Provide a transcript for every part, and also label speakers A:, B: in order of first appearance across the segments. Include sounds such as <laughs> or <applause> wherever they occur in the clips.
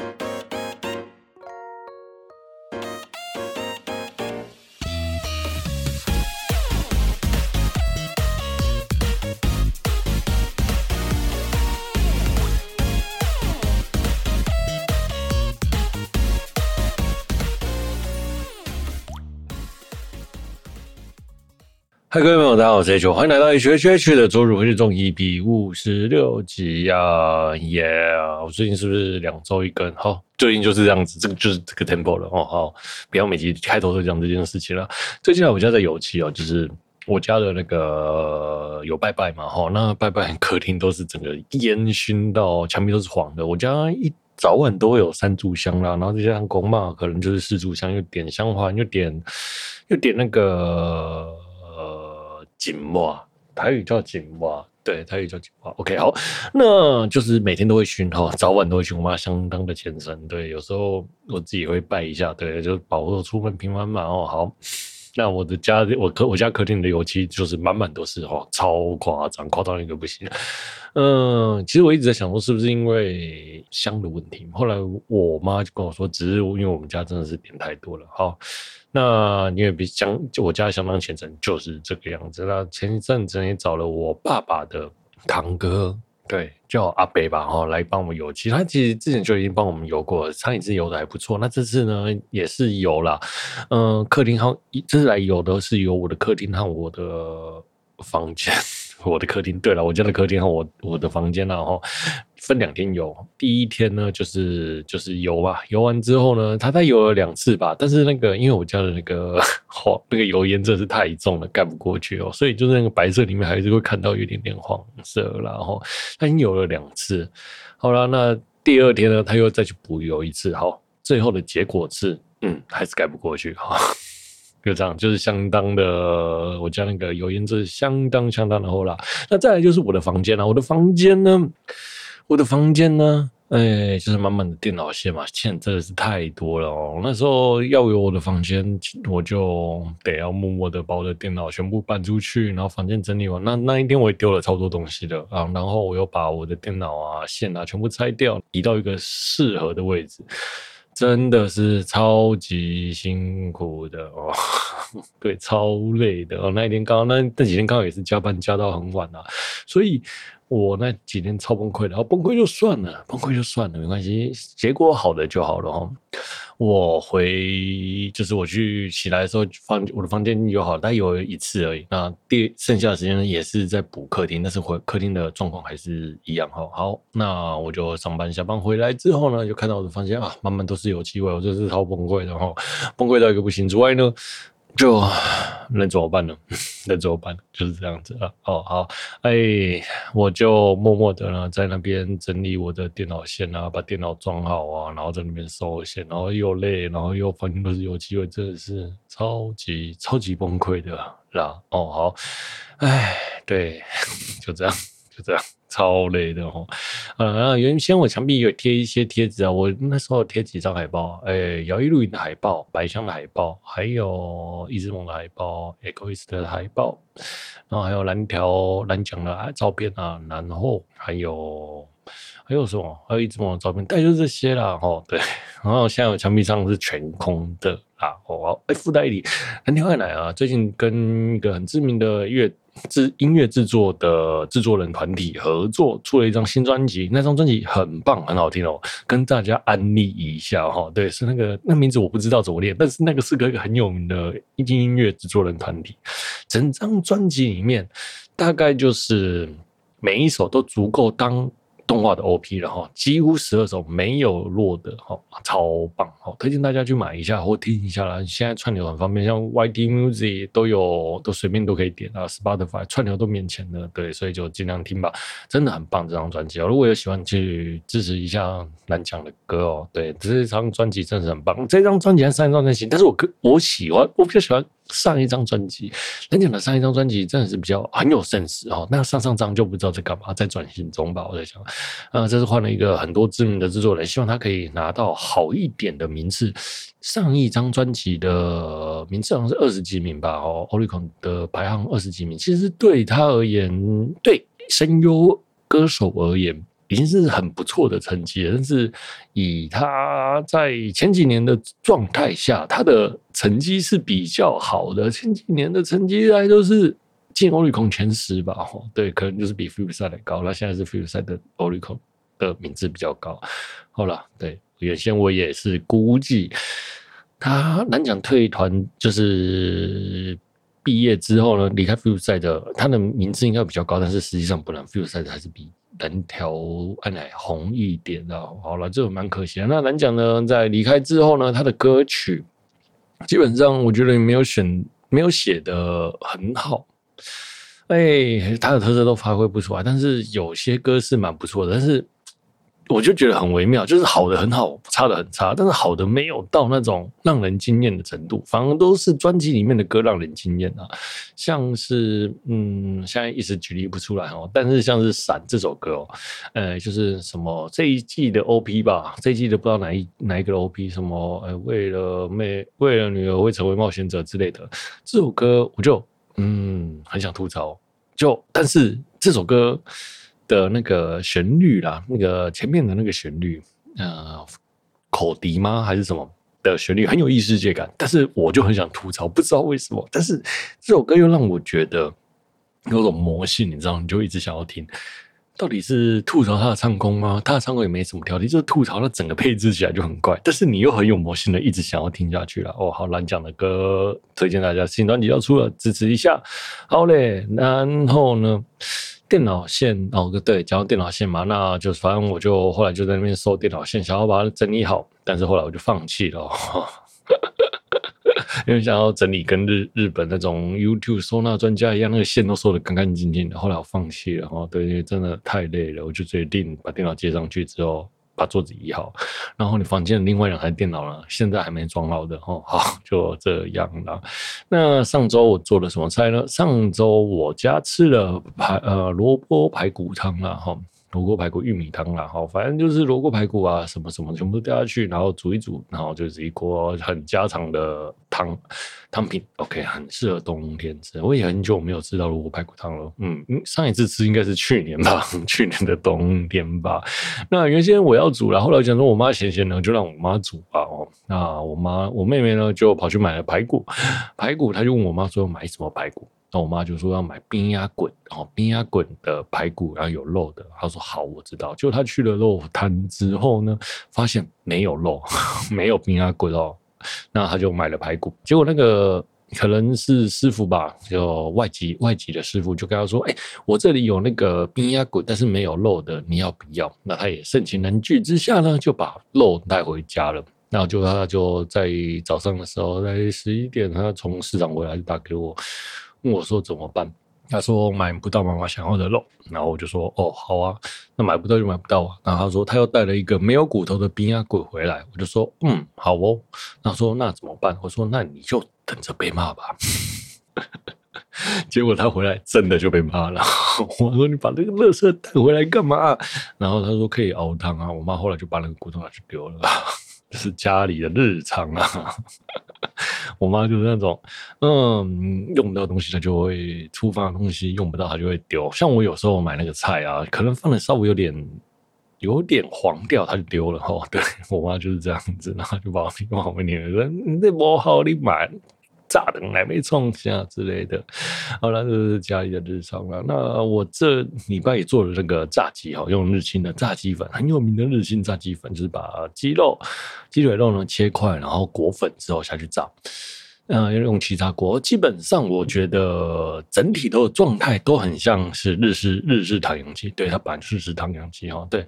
A: ん?嗨，各位朋友，大家好，我是 H，欢迎来到 H H H 的周日回中一比五十六集呀，耶、我最近是不是两周一更？好，最近就是这样子，这个就是这个 tempo 了哦。好，不要每集开头都讲这件事情了。最近啊，我家在油漆哦，就是我家的那个有拜拜嘛，哈，那拜拜客厅都是整个烟熏到墙壁都是黄的。我家一早晚都会有三炷香啦，然后再加上公妈可能就是四炷香，又点香环，又点又点那个。金木，台语叫金木，对，台语叫金木。OK，好，那就是每天都会熏哈，早晚都会熏。我妈相当的虔诚，对，有时候我自己会拜一下，对，就保护出门平安嘛。哦，好，那我的家，我客我家客厅的油漆就是满满都是哦，超夸张，夸张一个不行。嗯，其实我一直在想说，是不是因为香的问题？后来我妈就跟我说，只是因为我们家真的是点太多了，好。那因为比相，我家相当虔诚，就是这个样子。那前一阵子也找了我爸爸的堂哥，对，叫阿北吧，哈，来帮我们油漆。他其实之前就已经帮我们油过了，上一次油的还不错。那这次呢，也是油了。嗯，客厅和这次来油的是油我的客厅和我的房间。<laughs> 我的客厅，对了，我家的客厅和我我的房间，然后分两天游。第一天呢，就是就是游吧，游完之后呢，他再游了两次吧。但是那个，因为我家的那个黄 <laughs> 那个油烟真的是太重了，盖不过去哦，所以就是那个白色里面还是会看到有点点黄色。然后他已经游了两次，好了，那第二天呢，他又再去补油一次。好，最后的结果是，嗯，还是盖不过去。哈。<laughs> 就这样，就是相当的，我家那个油烟是相当相当的厚啦。那再来就是我的房间啦，我的房间呢，我的房间呢，哎，就是满满的电脑线嘛，线真的是太多了哦。那时候要有我的房间，我就得要默默的把我的电脑全部搬出去，然后房间整理完。那那一天我也丢了超多东西的啊，然后我又把我的电脑啊线啊全部拆掉，移到一个适合的位置。真的是超级辛苦的哦，<laughs> 对，超累的哦。那一天刚好那那几天刚好也是加班加到很晚啊，所以我那几天超崩溃的。然后崩溃就算了，崩溃就算了，没关系，结果好的就好了哈。我回就是我去起来的时候，房我的房间有好，但有一次而已。那第剩下的时间呢，也是在补客厅，但是回客厅的状况还是一样哈。好，那我就上班下班回来之后呢，就看到我的房间啊，满满都是有气味，我就是超崩溃的哈，崩溃到一个不行之外呢。就能怎么办呢？<laughs> 能怎么办？就是这样子啊。哦，好，哎，我就默默的呢，在那边整理我的电脑线啊，把电脑装好啊，然后在那边收线，然后又累，然后又房间都是油漆味，真的是超级超级崩溃的啦。哦，好，哎，对，<laughs> 就这样，就这样。超累的哦，呃，原先我墙壁有贴一些贴纸啊，我那时候贴几张海报，诶，摇曳露营的海报，百香的海报，还有一之梦的海报，Egoist 的海报，然后还有蓝条蓝奖的照片啊，然后还有还有什么？还有一之梦的照片，大概就这些啦，哦，对，然后现在我墙壁上是全空的啊，哦，哎，附带一点，蓝条爱奶啊，最近跟一个很知名的乐。制音乐制作的制作人团体合作出了一张新专辑，那张专辑很棒，很好听哦，跟大家安利一下哈。对，是那个那名字我不知道怎么念，但是那个是个一个很有名的音音乐制作人团体。整张专辑里面，大概就是每一首都足够当。动画的 OP 了哈，几乎十二首没有落的哈，超棒哈，推荐大家去买一下或听一下啦。现在串流很方便，像 YT Music 都有，都随便都可以点啊，Spotify 串流都免钱的，对，所以就尽量听吧，真的很棒这张专辑哦。如果有喜欢去支持一下蓝奖的歌哦，对，这张专辑真的很棒。这张专辑和上一张专辑，但是我我喜欢，我比较喜欢。上一张专辑，蓝奖的上一张专辑真的是比较很有 sense 哦。那上上张就不知道在干嘛，在转型中吧。我在想，啊，这是换了一个很多知名的制作人，希望他可以拿到好一点的名次。上一张专辑的名次好像是二十几名吧？哦，Oricon 的排行二十几名，其实对他而言，对声优歌手而言。已经是很不错的成绩了。但是以他在前几年的状态下，他的成绩是比较好的。前几年的成绩大概都是进欧力控前十吧，对，可能就是比菲鲁赛的高。那现在是菲鲁赛的欧力控的名字比较高。好了，对，原先我也是估计他难讲退团就是。毕业之后呢，离开 f u s e 的，他的名字应该比较高，但是实际上不然 f u s e 还是比蓝条安乃红一点的。好了，这个蛮可惜的。那蓝奖呢，在离开之后呢，他的歌曲基本上我觉得没有选，没有写的很好。哎、他的特色都发挥不出来，但是有些歌是蛮不错的，但是。我就觉得很微妙，就是好的很好，差的很差，但是好的没有到那种让人惊艳的程度，反而都是专辑里面的歌让人惊艳啊。像是嗯，现在一时举例不出来哦，但是像是《闪》这首歌哦，呃，就是什么这一季的 OP 吧，这一季的不知道哪一哪一个 OP，什么呃，为了妹，为了女儿会成为冒险者之类的这首歌，我就嗯很想吐槽，就但是这首歌。的那个旋律啦，那个前面的那个旋律，呃，口笛吗？还是什么的旋律很有异世界感，但是我就很想吐槽，不知道为什么。但是这首歌又让我觉得有种魔性，你知道，你就一直想要听。到底是吐槽他的唱功吗？他的唱功也没什么挑剔，就是吐槽他整个配置起来就很怪。但是你又很有魔性的，一直想要听下去了。哦，好，难讲的歌推荐大家，新专辑要出了，支持一下。好嘞，然后呢？电脑线哦，对，讲到电脑线嘛，那就反正我就后来就在那边收电脑线，想要把它整理好，但是后来我就放弃了，<laughs> 因为想要整理跟日日本那种 YouTube 收纳专家一样，那个线都收的干干净净的，后来我放弃了，哦，对，真的太累了，我就决定把电脑接上去之后。把桌子移好，然后你房间的另外两台电脑呢，现在还没装好的哦。好，就这样了。那上周我做了什么菜呢？上周我家吃了排呃萝卜排骨汤了哈。萝卜排骨玉米汤啦，哈，反正就是萝卜排骨啊，什么什么全部都掉下去，然后煮一煮，然后就是一锅很家常的汤汤品，OK，很适合冬天吃。我也很久没有吃到萝卜排骨汤了，嗯，上一次吃应该是去年吧，<laughs> 去年的冬天吧。那原先我要煮了，后来讲说我妈闲闲的，就让我妈煮吧。哦，那我妈我妹妹呢就跑去买了排骨，排骨，她就问我妈说买什么排骨？那我妈就说要买冰压滚，然后，冰压滚的排骨，然后有肉的。她说好，我知道。就她去了肉摊之后呢，发现没有肉，<laughs> 没有冰压滚哦。那她就买了排骨。结果那个可能是师傅吧，就外籍外籍的师傅就跟她说：“哎、我这里有那个冰压滚，但是没有肉的，你要不要？”那她也盛情难拒之下呢，就把肉带回家了。那就她就在早上的时候，在十一点，她从市场回来就打给我。问我说怎么办？他说买不到妈妈想要的肉，然后我就说哦好啊，那买不到就买不到啊。然后他说他又带了一个没有骨头的冰鸭骨回来，我就说嗯好哦。他说那怎么办？我说那你就等着被骂吧。<laughs> 结果他回来真的就被骂了。<laughs> 我说你把这个垃圾带回来干嘛？然后他说可以熬汤啊。我妈后来就把那个骨头拿去丢了。<laughs> 这是家里的日常啊。<laughs> 我妈就是那种，嗯，用不到东西，她就会厨房的东西用不到，她就会丢。像我有时候买那个菜啊，可能放的稍微有点有点黄掉，她就丢了。哦，对，我妈就是这样子，然后就把我往后面撵，说你那不好，你买。炸的还没创下之类的，好了，这是家里的日常了。那我这礼拜也做了这个炸鸡哈，用日清的炸鸡粉，很有名的日清炸鸡粉，就是把鸡肉、鸡腿肉呢切块，然后裹粉之后下去炸。嗯、要用气炸锅。基本上我觉得整体的状态都很像是日式日式唐扬鸡，对，它本来是日式唐扬鸡哈，对，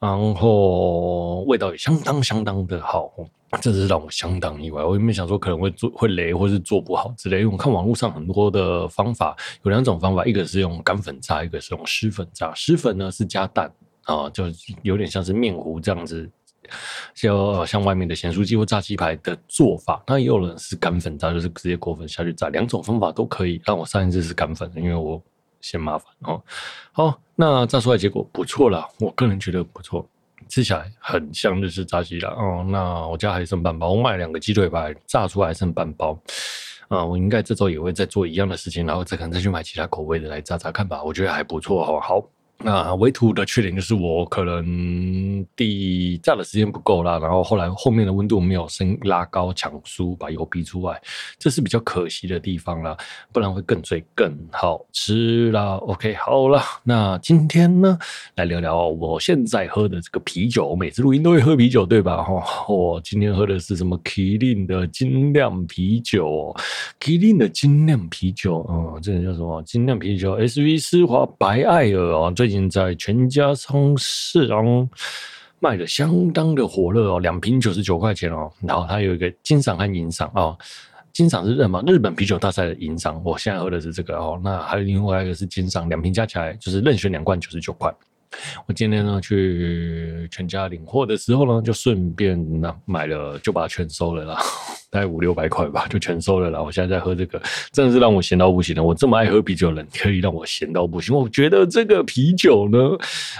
A: 然后味道也相当相当的好。这是让我相当意外，我原本想说可能会做会雷，或是做不好之类。因为我看网络上很多的方法，有两种方法，一个是用干粉炸，一个是用湿粉炸。湿粉呢是加蛋啊，就有点像是面糊这样子，就像外面的咸酥鸡或炸鸡排的做法。那也有人是干粉炸，就是直接裹粉下去炸。两种方法都可以。但我上一次是干粉，因为我嫌麻烦哦。好，那炸出来结果不错啦，我个人觉得不错。吃起来很像日式炸鸡啦。哦，那我家还剩半包，我买两个鸡腿排，炸出来还剩半包。啊，我应该这周也会再做一样的事情，然后再可能再去买其他口味的来炸炸看吧。我觉得还不错哦。好，那维图的缺点就是我可能第炸的时间不够啦，然后后来后面的温度没有升拉高抢酥把油逼出来，这是比较可惜的地方啦，不然会更脆更好吃啦。OK，好了，那今天呢来聊聊我现在喝的这个啤酒，我每次录音都会喝啤酒对吧？哈，我今天喝的是什么？Kirin 的精酿啤酒，Kirin 的精酿啤酒，嗯，这个叫什么？精酿啤酒，SV 丝滑白艾尔哦，最。现在全家超市哦卖的相当的火热哦，两瓶九十九块钱哦。然后它有一个金赏和银赏哦，金赏是什么？日本啤酒大赛的银赏。我现在喝的是这个哦。那还有另外一个是金赏，两瓶加起来就是任选两罐九十九块。我今天呢去全家领货的时候呢，就顺便呢买了，就把它全收了啦，大概五六百块吧，就全收了啦。我现在在喝这个，真的是让我闲到不行了。我这么爱喝啤酒的人，可以让我闲到不行。我觉得这个啤酒呢，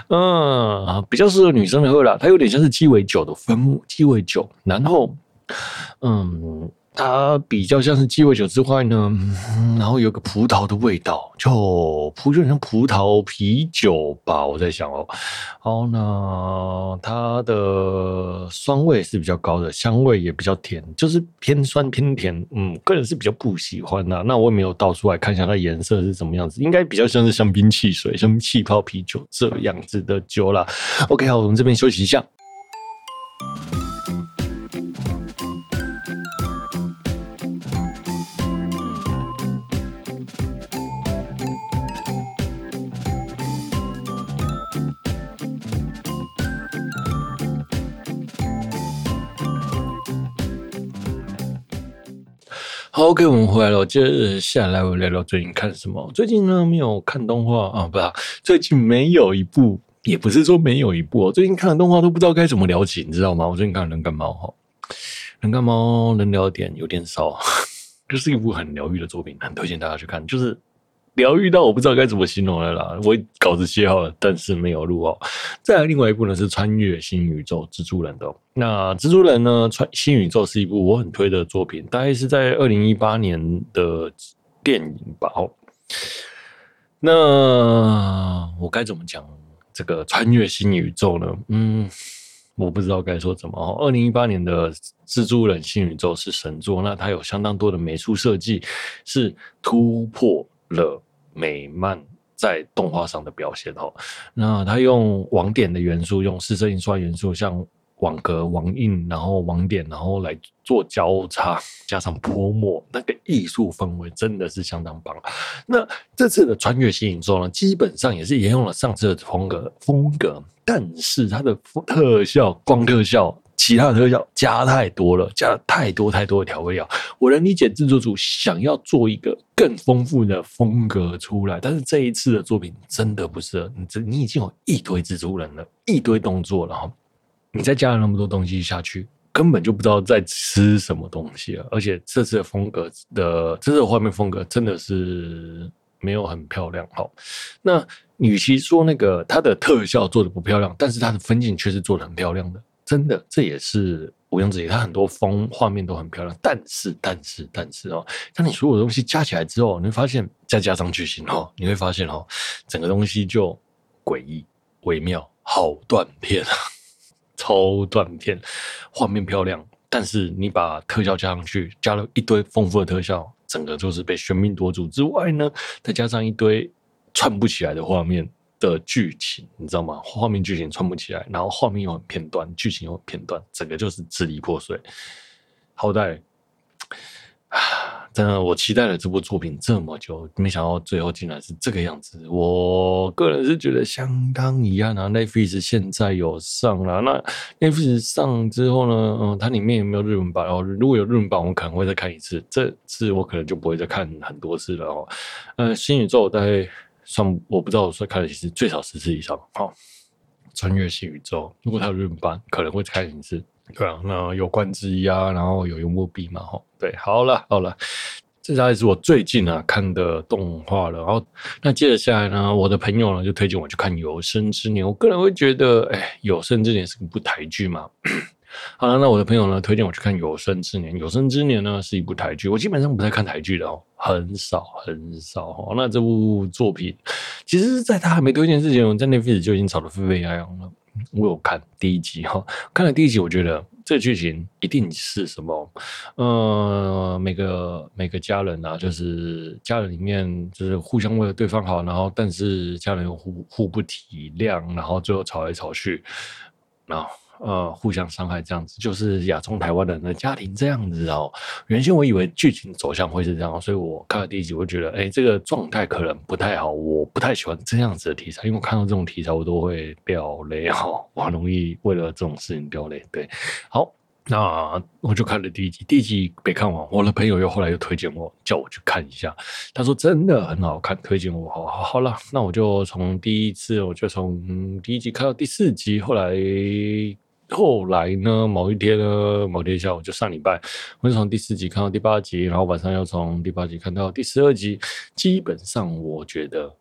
A: 嗯，比较适合女生喝啦，它有点像是鸡尾酒的风，鸡尾酒，然后，嗯。它比较像是鸡尾酒之外呢，然后有个葡萄的味道，就葡就像葡萄啤酒吧。我在想哦，然后呢，它的酸味是比较高的，香味也比较甜，就是偏酸偏甜。嗯，个人是比较不喜欢的。那我也没有倒出来看一下它颜色是什么样子，应该比较像是香槟汽水、像气泡啤酒这样子的酒啦。OK，好，我们这边休息一下。好，OK，我们回来了。接着下来，我聊聊最近看什么。最近呢，没有看动画啊，不是，最近没有一部，也不是说没有一部。哦最近看的动画都不知道该怎么聊起，你知道吗？我最近看《人干猫》哈，《人干猫》能聊点有点少，<laughs> 就是一部很疗愈的作品，很推荐大家去看，就是。疗愈到我不知道该怎么形容了啦，我稿子写好了，但是没有录哦。再来，另外一部呢是《穿越新宇宙》蜘蛛人的、那蜘蛛人呢，《穿新宇宙》是一部我很推的作品，大概是在二零一八年的电影吧。哦，那我该怎么讲这个《穿越新宇宙》呢？嗯，我不知道该说怎么。二零一八年的蜘蛛人新宇宙是神作，那它有相当多的美术设计是突破了美漫在动画上的表现哦，那他用网点的元素，用四色印刷元素，像网格、网印，然后网点，然后来做交叉，加上泼墨，那个艺术氛围真的是相当棒。那这次的穿越新宇宙呢，基本上也是沿用了上次的风格风格，但是它的特效、光特效。其他的特效加太多了，加了太多太多的调味料。我能理解制作组想要做一个更丰富的风格出来，但是这一次的作品真的不适合你。这你已经有一堆蜘蛛人了，一堆动作了哈，你再加了那么多东西下去，根本就不知道在吃什么东西了。而且这次的风格的这次的画面风格真的是没有很漂亮。好，那与其说那个它的特效做的不漂亮，但是它的分镜却是做的很漂亮的。真的，这也是毋庸置疑。它很多风画面都很漂亮，但是，但是，但是哦，当你所有东西加起来之后，你会发现，再加上剧情哦，你会发现哦，整个东西就诡异、微妙、好断片啊，<laughs> 超断片。画面漂亮，但是你把特效加上去，加了一堆丰富的特效，整个就是被喧宾夺主之外呢，再加上一堆串不起来的画面。的剧情你知道吗？画面剧情串不起来，然后画面又很片段，剧情又很片段，整个就是支离破碎。好歹啊，<sighs> 真的，我期待了这部作品这么久，没想到最后竟然是这个样子。我个人是觉得相当遗憾啊。Netflix 现在有上了，那 Netflix 上之后呢？嗯，它里面有没有日文版？哦，如果有日文版，我可能会再看一次。这次我可能就不会再看很多次了哦。呃，新宇宙大概。算我不知道，我说看了几次，最少十次以上。好，穿越新宇宙，如果他有日本版，可能会再看一次。对啊，那有关之一啊，然后有幽默币嘛，哈，对，好了好了，这大概是我最近啊看的动画了。然后那接着下来呢，我的朋友呢就推荐我去看《有生之年》，我个人会觉得，哎，《有生之年》是一部台剧嘛。好了，那我的朋友呢推荐我去看《有生之年》。《有生之年》呢是一部台剧，我基本上不太看台剧的哦，很少很少哦。那这部作品，其实，在他还没推荐之前，我在 Netflix 就已经炒得沸沸扬扬了。我有看第一集哈，看了第一集，我觉得这个剧情一定是什么？呃，每个每个家人啊，就是家人里面就是互相为了对方好，然后但是家人又互互不体谅，然后最后吵来吵去，然后。呃，互相伤害这样子，就是亚中台湾人的家庭这样子哦。原先我以为剧情走向会是这样，所以我看了第一集，我觉得，哎、欸，这个状态可能不太好。我不太喜欢这样子的题材，因为我看到这种题材，我都会掉泪哈，我很容易为了这种事情掉泪。对，好。那我就看了第一集，第一集没看完，我的朋友又后来又推荐我，叫我去看一下。他说真的很好看，推荐我。好，好，好了，那我就从第一次，我就从第一集看到第四集。后来，后来呢，某一天呢，某天下午就上礼拜，我就从第四集看到第八集，然后晚上又从第八集看到第十二集。基本上，我觉得。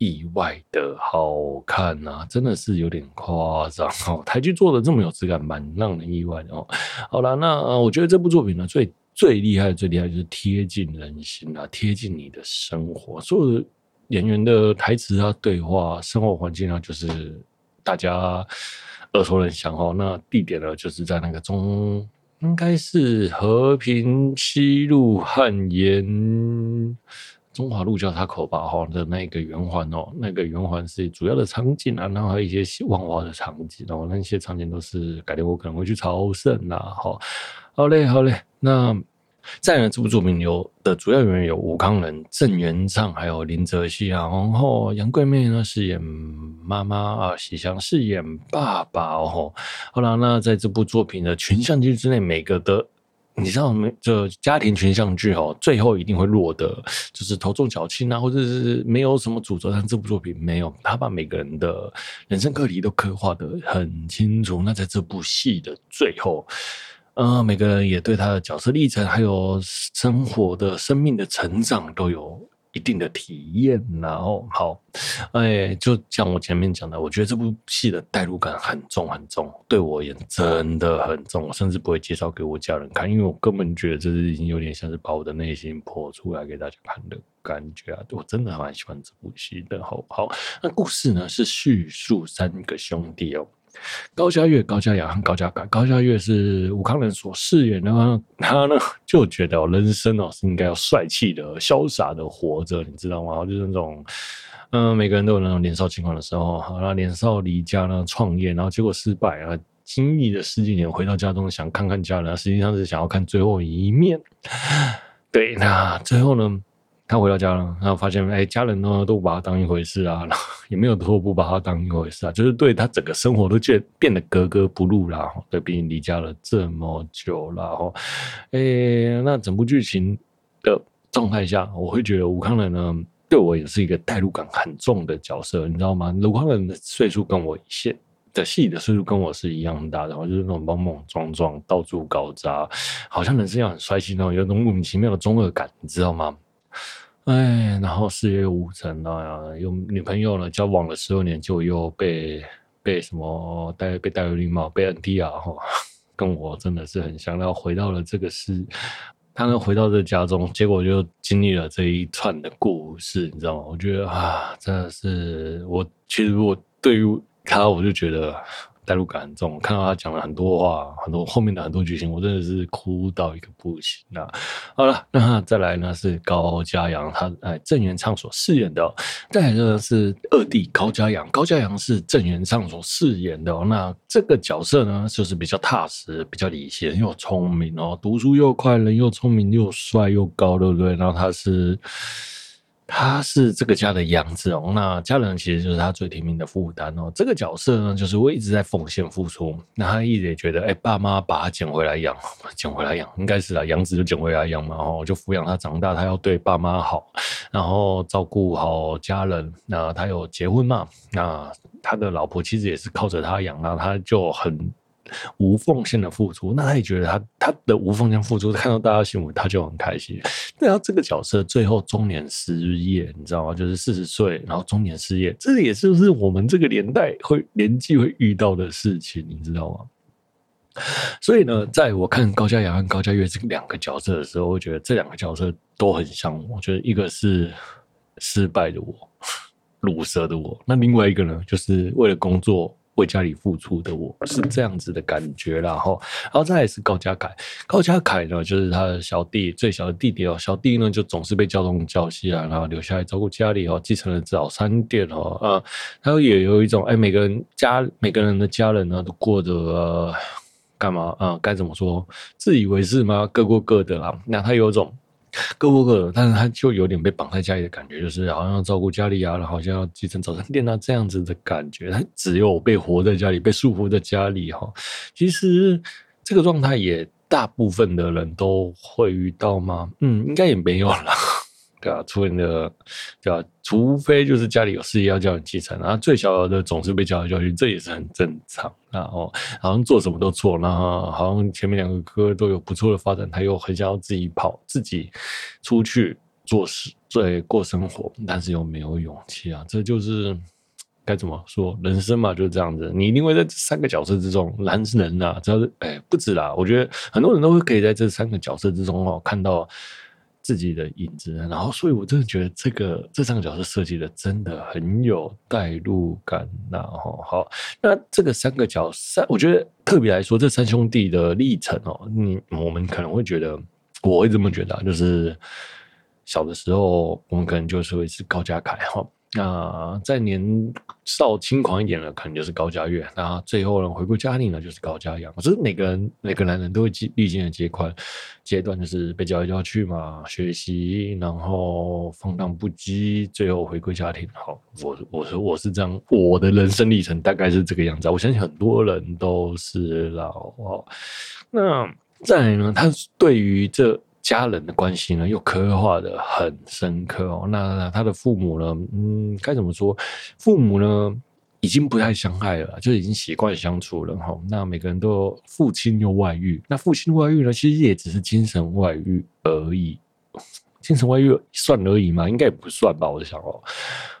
A: 意外的好看呐、啊，真的是有点夸张哦。台剧做的这么有质感，蛮让人意外的哦。好了，那我觉得这部作品呢，最最厉害、最厉害就是贴近人心啊，贴近你的生活。所有演员的台词啊、对话、生活环境啊，就是大家耳熟能详哦。那地点呢，就是在那个中，应该是和平西路汉延。中华路交叉口吧，哈的那个圆环哦，那个圆环是主要的场景啊，然后还有一些万华的场景，然后那些场景都是改天我可能会去朝圣呐，好，好嘞，好嘞。那再呢，这部作品有的主要演员有吴康仁、郑元畅，还有林泽熙啊，然后杨贵媚呢饰演妈妈啊，喜祥饰演爸爸哦。好了，那在这部作品的群像剧之内，每个的。你知道没？这家庭群像剧哦，最后一定会落得就是头重脚轻啊，或者是没有什么主轴。但这部作品没有，他把每个人的人生课题都刻画得很清楚。那在这部戏的最后，呃，每个人也对他的角色历程，还有生活的生命的成长都有。一定的体验，然后好，哎，就像我前面讲的，我觉得这部戏的代入感很重很重，对我而言真的很重，我甚至不会介绍给我家人看，因为我根本觉得这是已经有点像是把我的内心剖出来给大家看的感觉啊！我真的蛮喜欢这部戏的。好，好，那故事呢是叙述三个兄弟哦。高家岳、高家雅和高家凯。高家岳是吴康人所饰演的，他呢就觉得人生哦是应该要帅气的、潇洒的活着，你知道吗？就是那种，嗯、每个人都有那种年少轻狂的时候，好，那年少离家呢创业，然后结果失败啊，经历了十几年，回到家中想看看家人，实际上是想要看最后一面。对，那最后呢？他回到家了，然后发现，哎，家人呢都不把他当一回事啊，<laughs> 然后也没有说不把他当一回事啊，就是对他整个生活都变变得格格不入啦。对，毕竟离家了这么久了，哈，哎，那整部剧情的状态下，我会觉得吴康仁呢，对我也是一个代入感很重的角色，你知道吗？吴康仁的岁数跟我现的戏的岁数跟我是一样大的，然后就是那种莽莽撞撞、到处搞砸，好像人生要很帅气那种，有种莫名其妙的中二感，你知道吗？哎，然后事业无成啊，有女朋友了，交往了十二年，就又被被什么戴被戴绿帽，被 NT 啊，哈，跟我真的是很像。然后回到了这个世，他呢回到这家中，结果就经历了这一串的故事，你知道吗？我觉得啊，真的是我其实我对于他，我就觉得。代入感很重，看到他讲了很多话，很多后面的很多剧情，我真的是哭到一个不行啊！好了，那再来呢是高嘉阳，他哎郑元畅所饰演的，再来呢是二弟高嘉阳，高嘉阳是郑元畅所饰演的。那这个角色呢，就是比较踏实、比较理性又聪明哦，读书又快，人又聪明又帅又高，对不对？然后他是。他是这个家的养子哦，那家人其实就是他最体面的负担哦。这个角色呢，就是我一直在奉献付出，那他一直也觉得，哎，爸妈把他捡回来养，<laughs> 捡回来养，应该是啊，养子就捡回来养嘛，然后就抚养他长大，他要对爸妈好，然后照顾好家人。那他有结婚嘛？那他的老婆其实也是靠着他养，那他就很。无奉献的付出，那他也觉得他他的无奉献付出，看到大家幸福，他就很开心。对啊，这个角色最后中年失业，你知道吗？就是四十岁，然后中年失业，这也是不是我们这个年代会年纪会遇到的事情，你知道吗？所以呢，在我看高家阳和高家月这两个角色的时候，我觉得这两个角色都很像。我觉得一个是失败的我，鲁蛇的我，那另外一个呢，就是为了工作。为家里付出的我是这样子的感觉，然后，然后再来是高家凯，高家凯呢，就是他的小弟，最小的弟弟哦，小弟呢就总是被叫东叫西啊，然后留下来照顾家里哦，继承了早餐店哦，啊，他也有一种哎，每个人家每个人的家人呢都过得、干嘛啊？该怎么说？自以为是吗？各过各的啦，那他有种。各过各的，但是他就有点被绑在家里的感觉，就是好像要照顾家里啊，然后好像要继承早餐店啊这样子的感觉。他只有被活在家里，被束缚在家里哈。其实这个状态也大部分的人都会遇到吗？嗯，应该也没有了。对啊，除了对啊？除非就是家里有事业要叫你继承，然后最小的总是被叫来叫去，这也是很正常。然后好像做什么都错，然后好像前面两个哥都有不错的发展，他又很想要自己跑，自己出去做事，对，过生活，但是又没有勇气啊。这就是该怎么说，人生嘛，就是这样子。你一定会在这三个角色之中，男人啊，只要是哎，不止啦，我觉得很多人都会可以在这三个角色之中哦看到。自己的影子，然后，所以我真的觉得这个这三个角色设计的真的很有代入感，然后好，那这个三个角色，我觉得特别来说，这三兄弟的历程哦，你我们可能会觉得，我会这么觉得，就是小的时候，我们可能就是会是高家凯哈。那在年少轻狂一点的，可能就是高家越。那最后呢，回归家庭呢，就是高家阳。就是每个人每个男人都会经历经的阶段阶段，就是被叫来叫去嘛，学习，然后放荡不羁，最后回归家庭。好，我我说我是这样，我的人生历程大概是这个样子。我相信很多人都是老哦。那再来呢，他对于这。家人的关系呢，又刻画得很深刻哦。那他的父母呢，嗯，该怎么说？父母呢，已经不太相爱了，就已经习惯相处了哈。那每个人都父亲又外遇，那父亲外遇呢，其实也只是精神外遇而已。精神外遇算而已吗？应该也不算吧，我想哦。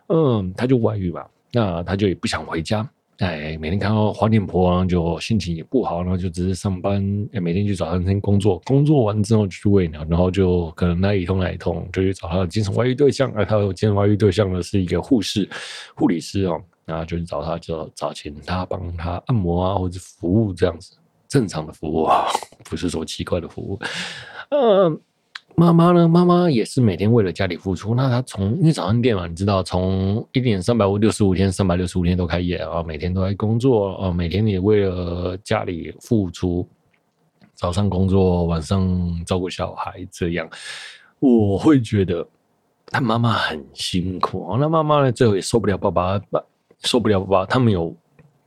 A: 嗯，他就外遇吧，那他就也不想回家。哎，每天看到黄脸婆，然后就心情也不好，然后就只是上班，每天去早餐店工作，工作完之后就去喂鸟，然后就可能那一通那一通，就去找他的精神外遇对象。而他的精神外遇对象呢，是一个护士、护理师哦，然后就去找他，就找请他帮他按摩啊，或者服务这样子，正常的服务啊，<laughs> 不是说奇怪的服务，嗯。妈妈呢？妈妈也是每天为了家里付出。那她从因为早餐店嘛，你知道，从一年三百六十五天，三百六十五天都开业啊，每天都在工作啊，每天也为了家里付出。早上工作，晚上照顾小孩，这样我会觉得她妈妈很辛苦。那妈妈呢，最后也受不了爸爸，受不了爸爸，他们有。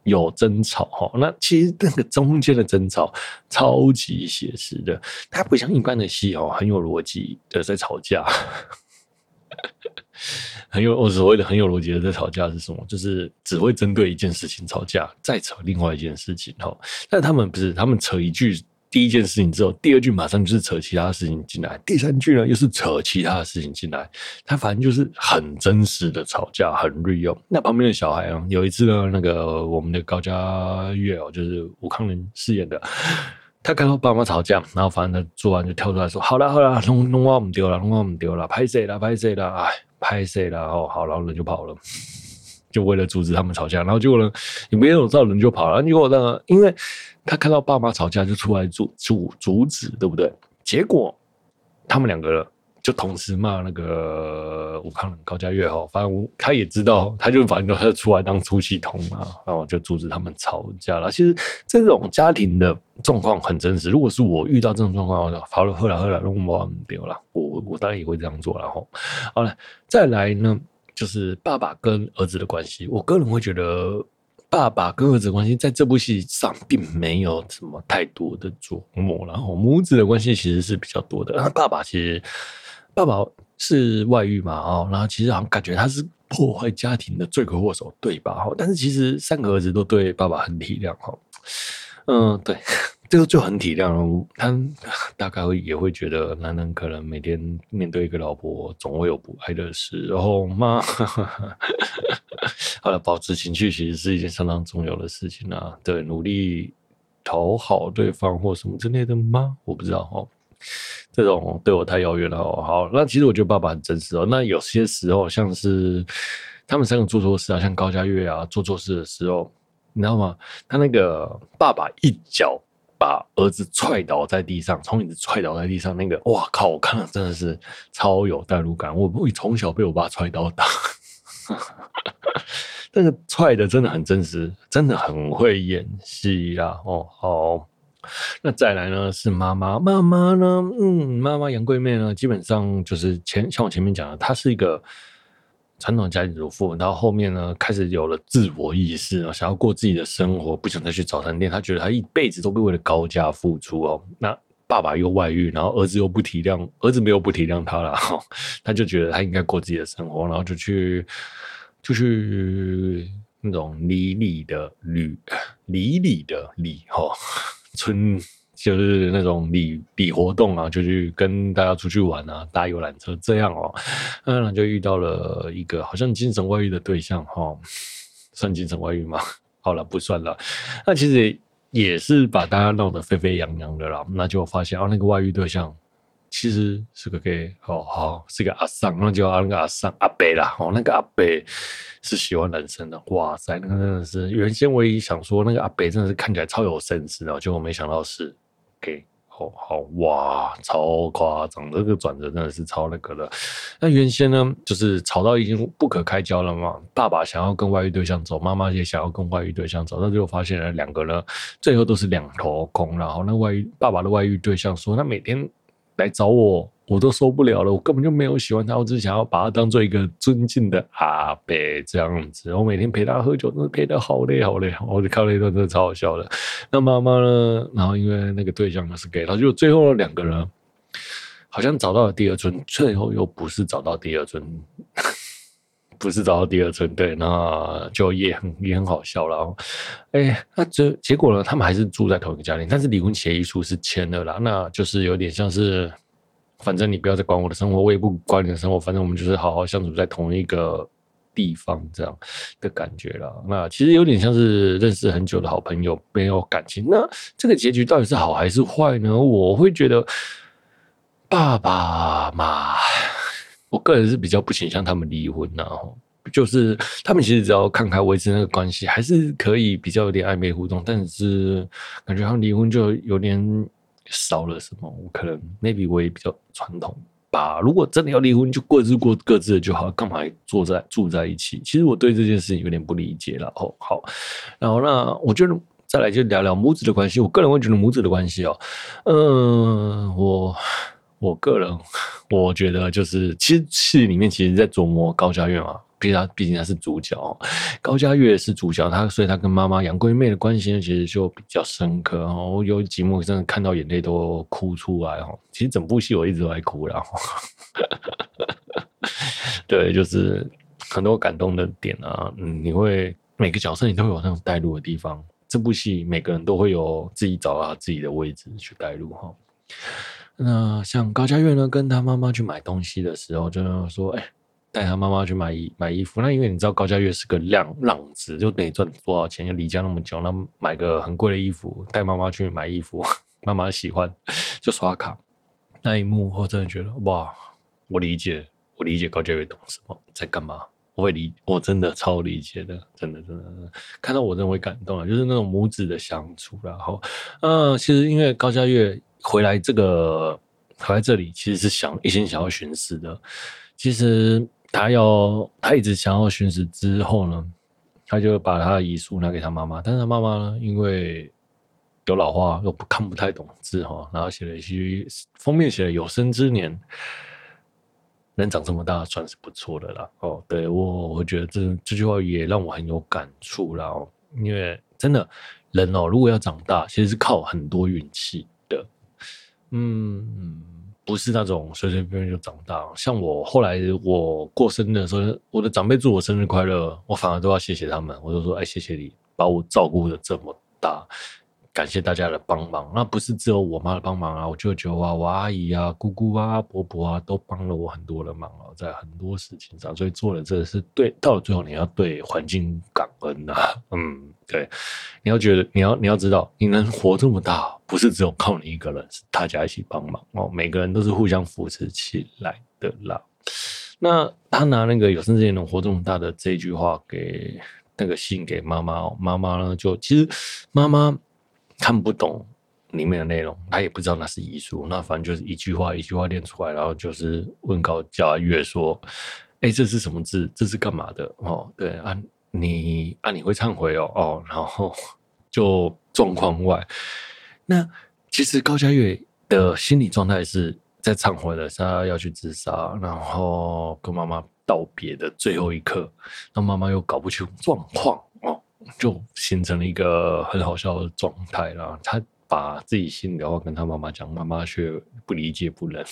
A: 有争吵哈，那其实那个中间的争吵超级写实的，它不像一般的戏哦，很有逻辑的在吵架，<laughs> 很有我所谓的很有逻辑的在吵架是什么？就是只会针对一件事情吵架，再扯另外一件事情哈。但他们不是，他们扯一句。第一件事情之后，第二句马上就是扯其他事情进来，第三句呢又是扯其他的事情进来，他反正就是很真实的吵架，很 real。那旁边的小孩啊，有一次呢，那个我们的高家乐哦，就是吴康仁饰演的，他看到爸妈吵架，然后反正他做完就跳出来说：“好了好了，弄弄我们丢了，弄我们丢了，拍谁了拍谁了，哎，拍谁了哦，好，然后人就跑了。”就为了阻止他们吵架，然后结果呢，也没有找人就跑了。结果呢，因为他看到爸妈吵架，就出来阻阻阻止，对不对？结果他们两个就同时骂那个吴慷仁高家越哈，反正他也知道，他就反正他就出来当出气筒嘛，然后就阻止他们吵架了。其实这种家庭的状况很真实。如果是我遇到这种状况，我就好了，喝了喝了，弄不完丢了，我我当然也会这样做然后。好了，再来呢。就是爸爸跟儿子的关系，我个人会觉得爸爸跟儿子关系在这部戏上并没有什么太多的琢磨，然后母子的关系其实是比较多的。爸爸其实爸爸是外遇嘛，哦，然后其实好像感觉他是破坏家庭的罪魁祸首，对吧？但是其实三个儿子都对爸爸很体谅，哈，嗯，对。<laughs> 这个就很体谅了，他大概会也会觉得，男人可能每天面对一个老婆，总会有不爱的时候嘛。<laughs> 好了，保持情绪其实是一件相当重要的事情啊。对，努力讨好对方或什么之类的吗？我不知道哦。这种对我太遥远了哦。好，那其实我觉得爸爸很真实哦。那有些时候像是他们三个做错事啊，像高嘉月啊做错事的时候，你知道吗？他那个爸爸一脚把儿子踹倒在地上，从椅子踹倒在地上，那个哇靠！我看了真的是超有代入感。我我从小被我爸踹到打，<laughs> 但是踹的真的很真实，真的很会演戏啦。哦，好。那再来呢是妈妈，妈妈呢，嗯，妈妈杨贵妹呢，基本上就是前像我前面讲的，她是一个传统家庭主妇，然后后面呢开始有了自我意识啊，想要过自己的生活，不想再去早餐店，他觉得他一辈子都为了高价付出哦。那爸爸又外遇，然后儿子又不体谅，儿子没有不体谅他了，<laughs> 他就觉得他应该过自己的生活，然后就去就去那种里里的里里里的里哈。村就是那种礼礼活动啊，就去跟大家出去玩啊，搭游览车这样哦，嗯，就遇到了一个好像精神外遇的对象哈，算精神外遇吗？好了，不算了。那其实也是把大家闹得沸沸扬扬的啦。那就发现啊，那个外遇对象。其实是个 gay，哦，好，是个阿桑，那就叫那个阿桑阿伯啦，哦，那个阿伯是喜欢男生的，哇塞，那个真的是原先我也想说那个阿伯真的是看起来超有绅士的，结果没想到是 OK，好好哇，超夸张，这个转折真的是超那个了。那原先呢，就是吵到已经不可开交了嘛，爸爸想要跟外遇对象走，妈妈也想要跟外遇对象走，那最后发现了两个呢，最后都是两头空，然后那外遇爸爸的外遇对象说，他每天。来找我，我都受不了了。我根本就没有喜欢他，我只想要把他当做一个尊敬的阿伯这样子。我每天陪他喝酒，真的陪得好累好累。我就看了一段，真的超好笑的。那妈妈呢？然后因为那个对象呢是 gay，然后就最后两个人好像找到了第二春，最后又不是找到第二春，<laughs> 不是找到第二春。对，那就也很也很好笑了。哎，那这结果呢？他们还是住在同一个家庭，但是离婚协议书是签了啦。那就是有点像是。反正你不要再管我的生活，我也不管你的生活。反正我们就是好好相处在同一个地方，这样的感觉了。那其实有点像是认识很久的好朋友，没有感情。那这个结局到底是好还是坏呢？我会觉得爸爸妈，我个人是比较不倾向他们离婚，然后就是他们其实只要看开维持那个关系，还是可以比较有点暧昧互动。但是感觉他们离婚就有点。少了什么？我可能 maybe 我也比较传统吧。如果真的要离婚，就各自过各自的就好，干嘛坐在住在一起？其实我对这件事情有点不理解了。哦，好，然后那我觉得再来就聊聊母子的关系。我个人会觉得母子的关系哦，嗯，我我个人我觉得就是，其实戏里面其实在琢磨高家院嘛。毕竟他毕竟他是主角，高嘉月是主角，他所以他跟妈妈杨贵妹的关系呢，其实就比较深刻哈。我有几幕真的看到眼泪都哭出来哦。其实整部戏我一直都在哭然后，<laughs> 对，就是很多感动的点啊，嗯，你会每个角色你都会有那种带入的地方。这部戏每个人都会有自己找到自己的位置去带入哈。那像高嘉月呢，跟他妈妈去买东西的时候，就说哎。带他妈妈去买衣买衣服，那因为你知道高嘉月是个浪浪子，就没赚多少钱，就离家那么久，那买个很贵的衣服，带妈妈去买衣服，<laughs> 妈妈喜欢就刷卡。那一幕我真的觉得哇，我理解，我理解高嘉月懂什么，在干嘛，我会理，我真的超理解的，真的真的，看到我真的会感动啊，就是那种母子的相处，然后嗯，其实因为高嘉月回来这个回来这里，其实是想一心想要寻死的，其实。他要，他一直想要寻死之后呢，他就把他的遗书拿给他妈妈，但是他妈妈呢，因为有老花又不看不太懂字哈，然后写了一些封面写了有生之年能长这么大算是不错的了哦。对我，我觉得这这句话也让我很有感触了哦，因为真的人哦，如果要长大，其实是靠很多运气的，嗯。不是那种随随便便就长大，像我后来我过生日的时候，我的长辈祝我生日快乐，我反而都要谢谢他们，我就说哎，谢谢你把我照顾的这么大，感谢大家的帮忙。那不是只有我妈的帮忙啊，我舅舅啊、我阿姨啊、姑姑啊、伯伯啊，都帮了我很多的忙啊，在很多事情上。所以做的这个是对，到了最后你要对环境感恩呐、嗯，对，你要觉得你要你要知道，你能活这么大，不是只有靠你一个人，是大家一起帮忙哦。每个人都是互相扶持起来的啦。那他拿那个有生之年能活这么大的这句话给。那个信给妈妈哦，妈妈呢就其实妈妈看不懂里面的内容，她也不知道那是遗书，那反正就是一句话一句话念出来，然后就是问高家月说：“哎、这是什么字？这是干嘛的？”哦，对啊，你啊你会忏悔哦哦，然后 <laughs> 就状况外。那其实高嘉月的心理状态是在忏悔的，他要去自杀，然后跟妈妈。道别的最后一刻，那妈妈又搞不清状况哦，就形成了一个很好笑的状态啦。他把自己心里的话跟他妈妈讲，妈妈却不理解不认。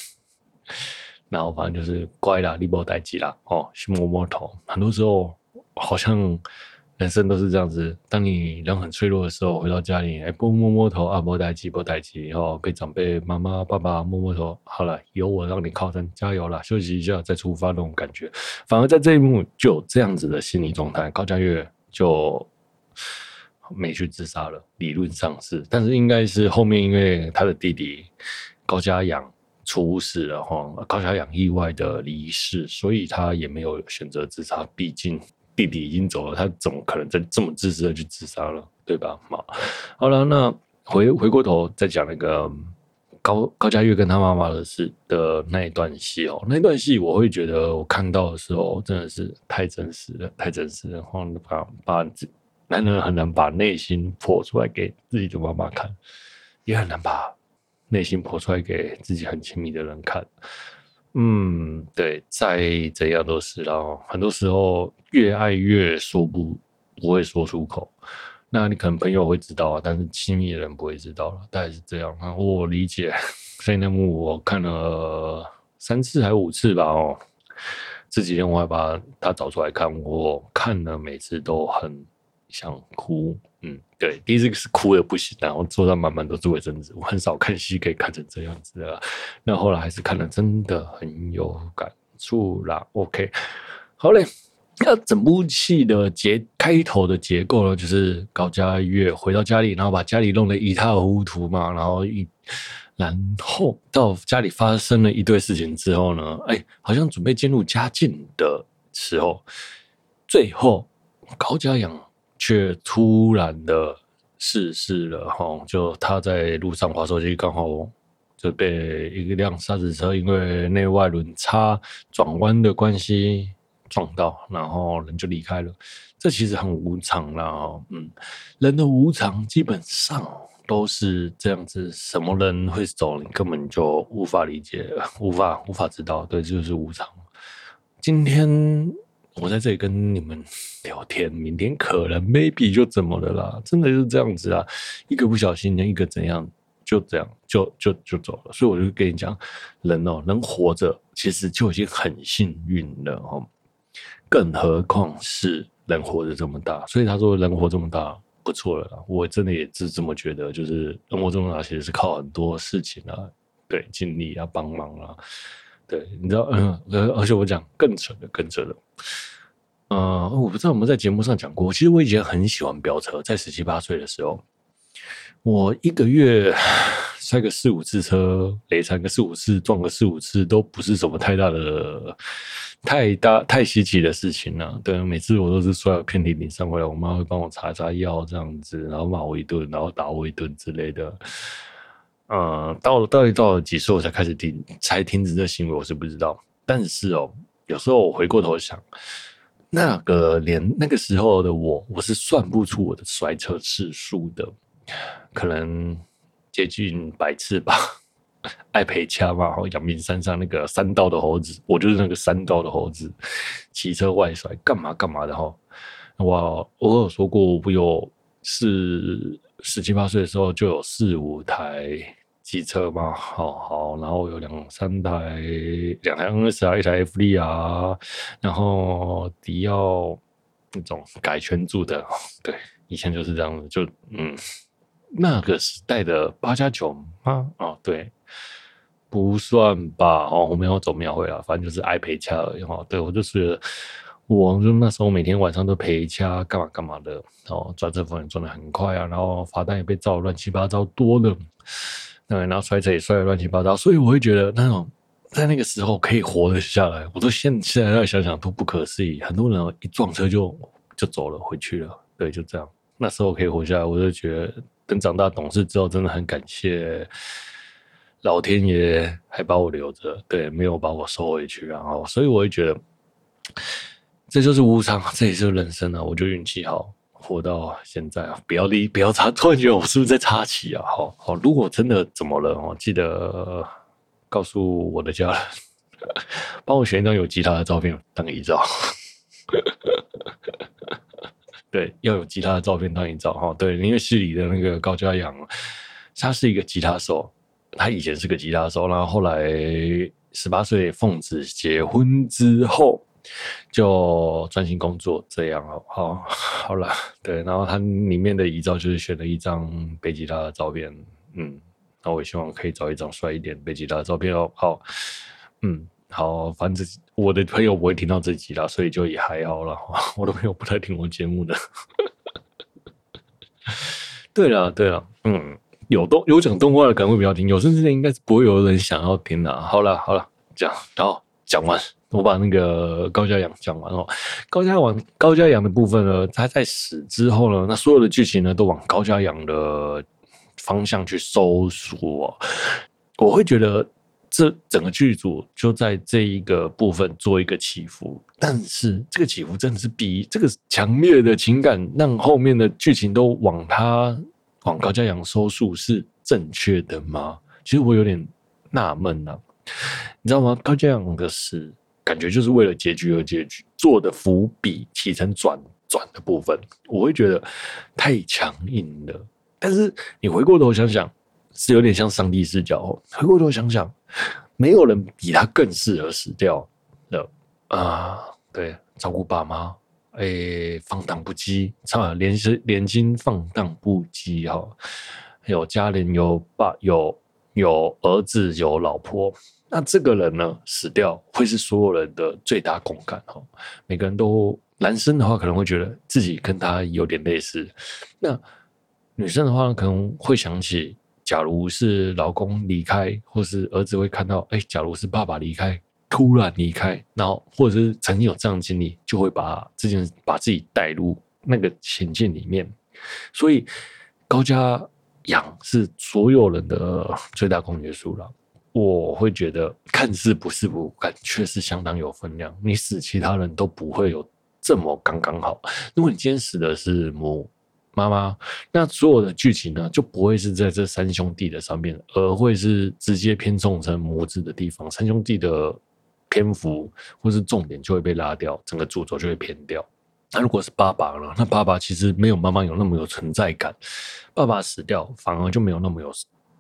A: 然后反正就是乖啦，你无代志啦，哦，去摸摸头。很多时候好像。人生都是这样子，当你人很脆弱的时候，回到家里，哎，不摸摸头啊，不待机，不待机，然后被长辈、妈妈、爸爸摸摸头，好了，有我让你靠山，加油了，休息一下再出发那种感觉。反而在这一幕就有这样子的心理状态，高嘉月就没去自杀了，理论上是，但是应该是后面因为他的弟弟高嘉阳出事了哈，高嘉阳意外的离世，所以他也没有选择自杀，毕竟。弟弟已经走了，他怎么可能再这么自私的去自杀了？对吧？好，好了，那回回过头再讲那个高高佳月跟他妈妈的事的那一段戏哦，那段戏我会觉得我看到的时候真的是太真实了，太真实了。然后把把男人很难把内心剖出来给自己的妈妈看，也很难把内心剖出来给自己很亲密的人看。嗯，对，再怎样都是啦。很多时候越爱越说不不会说出口。那你可能朋友会知道啊，但是亲密的人不会知道了。大概是这样啊，我理解。所以那幕我看了三次还五次吧。哦，这几天我还把它找出来看，我看了每次都很想哭。嗯，对，第一次是哭的不行，然后桌上满满都是卫生纸。我很少看戏可以看成这样子的，那后来还是看了，真的很有感触啦。OK，好嘞，那整部戏的结开头的结构呢，就是高家月回到家里，然后把家里弄得一塌糊涂嘛，然后一然后到家里发生了一堆事情之后呢，哎，好像准备进入家境的时候，最后高家阳。却突然的逝世了哈，就他在路上滑手机，刚好就被一辆沙石车因为内外轮差转弯的关系撞到，然后人就离开了。这其实很无常啦，嗯，人的无常基本上都是这样子，什么人会走，你根本就无法理解，无法无法知道，对，就是无常。今天。我在这里跟你们聊天，明天可能 maybe 就怎么了啦？真的就是这样子啊，一个不小心，一个怎样，就这样就就就走了。所以我就跟你讲，人哦，能活着其实就已经很幸运了哦，更何况是人活着这么大。所以他说人活这么大不错了啦，我真的也是这么觉得，就是人活这么大其实是靠很多事情啊，对，尽力啊，帮忙啊。对，你知道，嗯，而且我讲更扯的，更扯的，呃，我不知道我们在节目上讲过。其实我以前很喜欢飙车，在十七八岁的时候，我一个月摔个四五次车，雷残个四五次，撞个四五次，都不是什么太大的、太大、太稀奇的事情了、对，每次我都是摔到遍体鳞伤回来，我妈会帮我擦擦药这样子，然后骂我一顿，然后打我一顿之类的。呃，到了到底到了几岁我才开始停，才停止这行为，我是不知道。但是哦，有时候我回过头想，那个连那个时候的我，我是算不出我的摔车次数的，可能接近百次吧。爱赔枪嘛，然后阳明山上那个山道的猴子，我就是那个山道的猴子，骑车外摔，干嘛干嘛的哈。我我有说过，我有是十七八岁的时候就有四五台。机车嘛，好好，然后有两三台，两台 NS 啊，一台 FD 啊，然后迪奥那种改圈住的，对，以前就是这样子，就嗯，那个时代的八加九吗？哦，对，不算吧。哦，我没有走庙会了，反正就是爱陪掐而已。哈，对我就是，我就那时候每天晚上都陪掐，干嘛干嘛的。哦，转车风也转的很快啊，然后罚单也被照乱七八糟多了。对，然后摔车也摔得乱七八糟，所以我会觉得那种在那个时候可以活得下来，我都现现在想想都不可思议。很多人一撞车就就走了，回去了。对，就这样。那时候可以活下来，我就觉得等长大懂事之后，真的很感谢老天爷还把我留着，对，没有把我收回去。然后，所以我会觉得这就是无常，这也是人生啊。我就运气好。活到现在啊，不要离，不要插。<laughs> 突然觉得我是不是在插旗啊？好好，如果真的怎么了，我记得告诉我的家人，<laughs> 帮我选一张有吉他的照片当遗照。<laughs> 对，要有吉他的照片当遗照哈。对，因为市里的那个高家阳，他是一个吉他手，他以前是个吉他手，然后后来十八岁奉子结婚之后。就专心工作，这样哦，好，好了，对，然后他里面的遗照就是选了一张背吉他的照片，嗯，那我希望可以找一张帅一点背吉他的照片哦，好，嗯，好，反正我的朋友不会听到这集啦，所以就也还好了，<laughs> 我的朋友不太听我节目的，对了，对了，嗯，有动有讲动画的可能会比较听，有声之前应该是不会有人想要听的，好了，好了，这样，然后讲完。我把那个高家阳讲完哦，高家阳高家阳的部分呢，他在死之后呢，那所有的剧情呢都往高家阳的方向去收缩哦。我会觉得这整个剧组就在这一个部分做一个起伏，但是这个起伏真的是比这个强烈的情感让后面的剧情都往他往高家阳收束是正确的吗？其实我有点纳闷呐，你知道吗？高家阳的死。感觉就是为了结局而结局做的伏笔起承转转的部分，我会觉得太强硬了。但是你回过头想想，是有点像上帝视角。回过头想想，没有人比他更适合死掉的啊！对，照顾爸妈，哎、放荡不羁，差连是连金放荡不羁哈，有家人，有爸，有有儿子，有老婆。那这个人呢，死掉会是所有人的最大共感哈。每个人都，男生的话可能会觉得自己跟他有点类似，那女生的话可能会想起，假如是老公离开，或是儿子会看到，哎，假如是爸爸离开，突然离开，然后或者是曾经有这样的经历，就会把这件把自己带入那个情境里面。所以高家养是所有人的最大公约数了。我会觉得，看似不是不感，却是相当有分量。你死其他人都不会有这么刚刚好。如果你今天死的是母妈妈，那所有的剧情呢，就不会是在这三兄弟的上面，而会是直接偏重成母子的地方。三兄弟的篇幅或是重点就会被拉掉，整个主轴就会偏掉。那如果是爸爸呢？那爸爸其实没有妈妈有那么有存在感，爸爸死掉反而就没有那么有。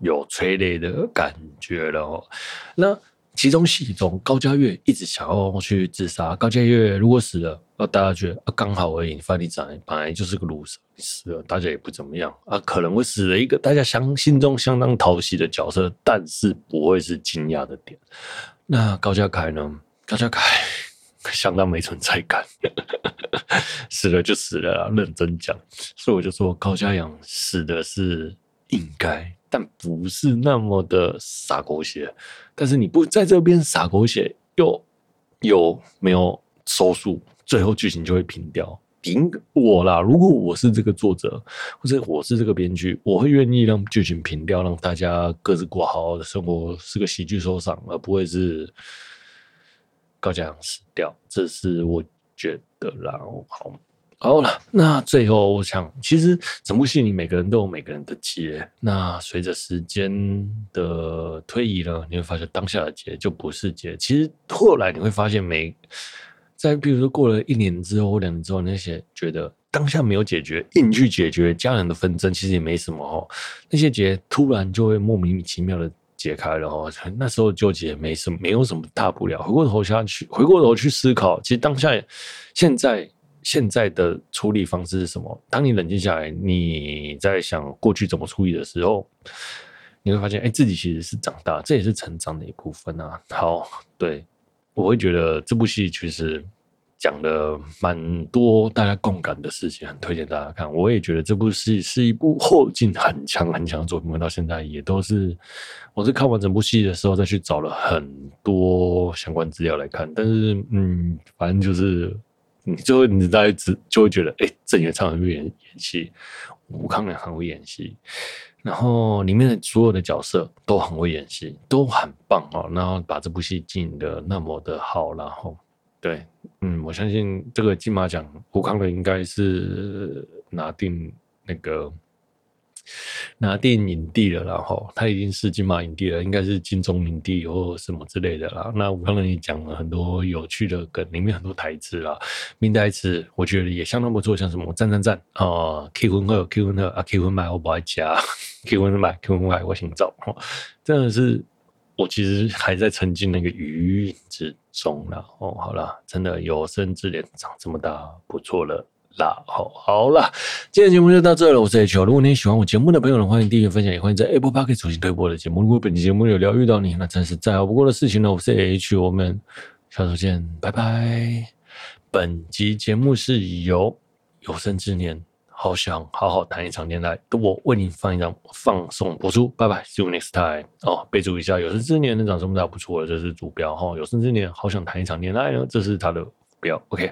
A: 有催泪的感觉了哦。那其中戏中，高家月一直想要去自杀。高家月如果死了，啊，大家觉得啊，刚好而已。范立长本来就是个 loser，死了大家也不怎么样啊，可能会死了一个大家相心中相当讨喜的角色，但是不会是惊讶的点。那高家凯呢？高家凯相当没存在感，<laughs> 死了就死了啦，认真讲。所以我就说高家阳死的是应该。但不是那么的洒狗血，但是你不在这边洒狗血，又有没有收束，最后剧情就会平掉。顶我啦！如果我是这个作者，或者我是这个编剧，我会愿意让剧情平掉，让大家各自过好好的生活，是个喜剧收场，而不会是高家阳死掉。这是我觉得啦。好。好了，那最后我想，其实整部戏里每个人都有每个人的结。那随着时间的推移呢，你会发现当下的结就不是结。其实后来你会发现，每在比如说过了一年之后或两年之后，那些觉得当下没有解决，硬去解决家人的纷争，其实也没什么哦。那些结突然就会莫名其妙的解开了哦。那时候纠结没什么，没有什么大不了。回过头下去，回过头去思考，其实当下现在。现在的处理方式是什么？当你冷静下来，你在想过去怎么处理的时候，你会发现，哎，自己其实是长大，这也是成长的一部分啊。好，对，我会觉得这部戏其实讲了蛮多大家共感的事情，很推荐大家看。我也觉得这部戏是一部后劲很强很强的作品，到现在也都是，我是看完整部戏的时候再去找了很多相关资料来看。但是，嗯，反正就是。你就会，你大概只就会觉得，哎、郑元畅很会演演戏，吴康仁很会演戏，然后里面的所有的角色都很会演戏，都很棒哦。然后把这部戏经营的那么的好，然后对，嗯，我相信这个金马奖，吴康仁应该是拿定那个。拿电影帝了，然后他已经是金马影帝了，应该是金钟影帝或什么之类的啦。那我刚才也讲了很多有趣的梗，里面很多台词啦，名台词我觉得也相当不错，像什么“赞赞赞”啊，“K 婚后 K 婚后啊 K 婚买我不爱加 K 婚买 K 婚买我先走”，真的是我其实还在沉浸那个余韵之中了。哦，好了，真的有生之年长这么大，不错了。啦，好，好啦，今天节目就到这了。我是 H，如果你喜欢我节目的朋友呢，欢迎订阅、分享，也欢迎在 Apple Podcast 重新推播我的节目。如果本期节目有疗愈到你，那真是再好不过的事情了。我是 H，我们下周见，拜拜。本集节目是由有生之年好想好好谈一场恋爱，我为你放一张放送播出，拜拜，See you next time。哦，备注一下，有生之年能长这么大不错了，这是主标哈。有生之年好想谈一场恋爱呢，这是他的标，OK。